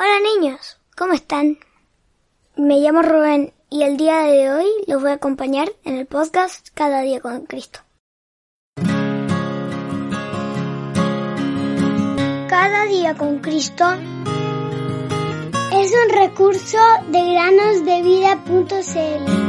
Hola niños, ¿cómo están? Me llamo Rubén y el día de hoy los voy a acompañar en el podcast Cada día con Cristo. Cada día con Cristo es un recurso de granosdevida.cl.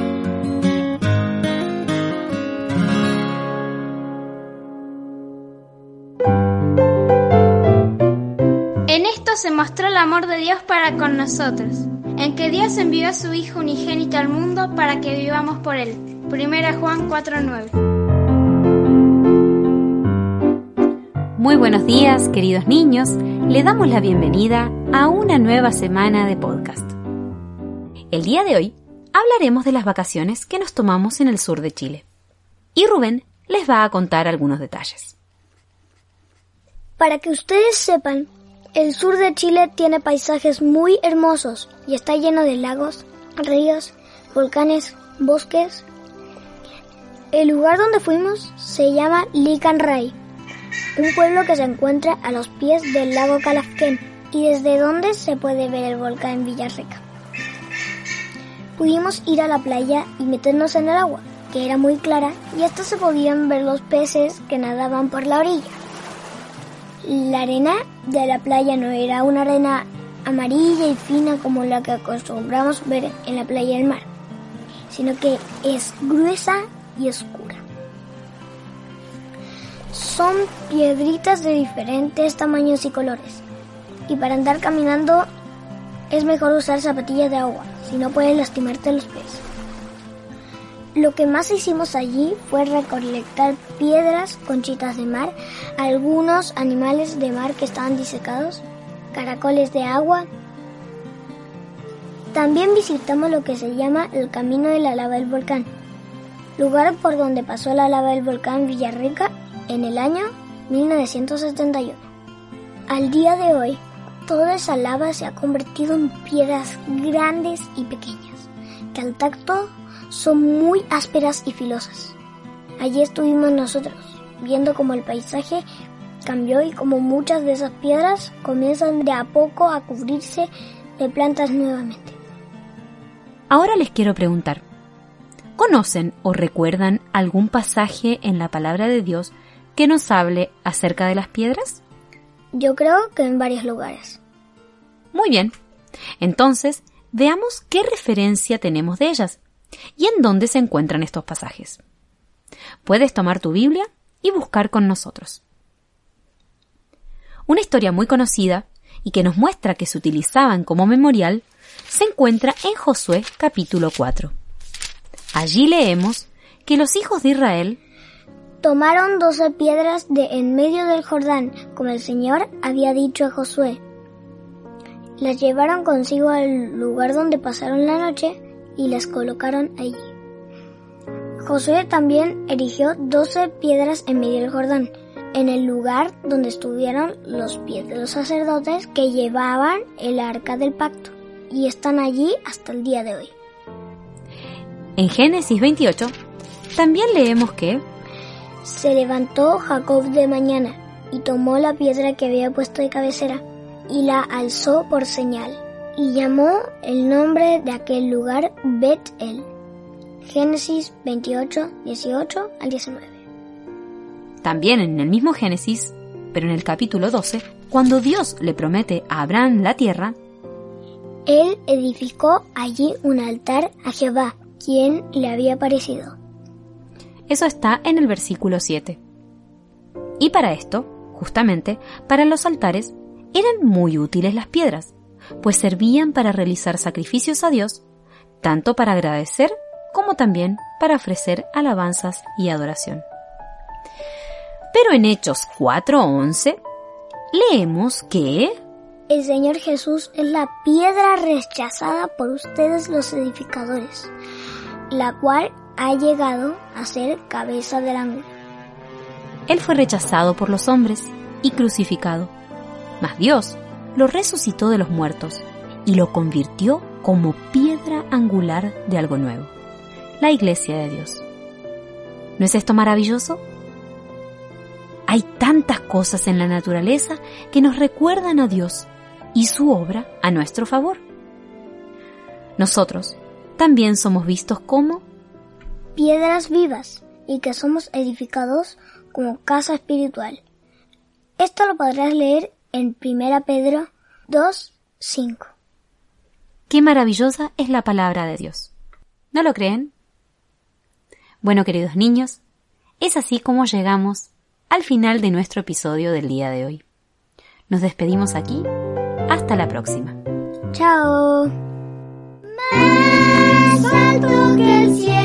se mostró el amor de Dios para con nosotros, en que Dios envió a su Hijo unigénito al mundo para que vivamos por Él. Primera Juan 4:9. Muy buenos días, queridos niños. Le damos la bienvenida a una nueva semana de podcast. El día de hoy hablaremos de las vacaciones que nos tomamos en el sur de Chile. Y Rubén les va a contar algunos detalles. Para que ustedes sepan, el sur de Chile tiene paisajes muy hermosos y está lleno de lagos, ríos, volcanes, bosques. El lugar donde fuimos se llama Licanray, un pueblo que se encuentra a los pies del lago Calafquén y desde donde se puede ver el volcán Villarrica. Pudimos ir a la playa y meternos en el agua, que era muy clara, y hasta se podían ver los peces que nadaban por la orilla. La arena de la playa no era una arena amarilla y fina como la que acostumbramos ver en la playa del mar, sino que es gruesa y oscura. Son piedritas de diferentes tamaños y colores, y para andar caminando es mejor usar zapatillas de agua, si no puedes lastimarte los pies. Lo que más hicimos allí fue recolectar piedras, conchitas de mar, algunos animales de mar que estaban disecados, caracoles de agua. También visitamos lo que se llama el Camino de la Lava del Volcán, lugar por donde pasó la lava del volcán Villarrica en el año 1971. Al día de hoy, toda esa lava se ha convertido en piedras grandes y pequeñas, que al tacto son muy ásperas y filosas. Allí estuvimos nosotros, viendo cómo el paisaje cambió y cómo muchas de esas piedras comienzan de a poco a cubrirse de plantas nuevamente. Ahora les quiero preguntar, ¿conocen o recuerdan algún pasaje en la palabra de Dios que nos hable acerca de las piedras? Yo creo que en varios lugares. Muy bien. Entonces, veamos qué referencia tenemos de ellas y en dónde se encuentran estos pasajes. Puedes tomar tu Biblia y buscar con nosotros. Una historia muy conocida y que nos muestra que se utilizaban como memorial se encuentra en Josué capítulo 4. Allí leemos que los hijos de Israel Tomaron doce piedras de en medio del Jordán, como el Señor había dicho a Josué. Las llevaron consigo al lugar donde pasaron la noche y las colocaron allí. Josué también erigió doce piedras en medio del Jordán, en el lugar donde estuvieron los pies de los sacerdotes que llevaban el arca del pacto, y están allí hasta el día de hoy. En Génesis 28 también leemos que Se levantó Jacob de mañana y tomó la piedra que había puesto de cabecera y la alzó por señal y llamó el nombre de aquel lugar Bet-El. Génesis 28, 18 al 19. También en el mismo Génesis, pero en el capítulo 12, cuando Dios le promete a Abraham la tierra, Él edificó allí un altar a Jehová, quien le había parecido. eso está en el versículo 7. Y para esto, justamente, para los altares, eran muy útiles las piedras, pues servían para realizar sacrificios a Dios, tanto para agradecer como también para ofrecer alabanzas y adoración. Pero en Hechos 4:11 leemos que El Señor Jesús es la piedra rechazada por ustedes los edificadores, la cual ha llegado a ser cabeza del ángulo. Él fue rechazado por los hombres y crucificado, mas Dios lo resucitó de los muertos y lo convirtió como piedra angular de algo nuevo, la iglesia de Dios. ¿No es esto maravilloso? Hay tantas cosas en la naturaleza que nos recuerdan a Dios y su obra a nuestro favor. Nosotros también somos vistos como piedras vivas y que somos edificados como casa espiritual. Esto lo podrás leer en 1 Pedro 2, 5. Qué maravillosa es la palabra de Dios. ¿No lo creen? Bueno, queridos niños, es así como llegamos al final de nuestro episodio del día de hoy. Nos despedimos aquí. Hasta la próxima. Chao. Más alto que el cielo.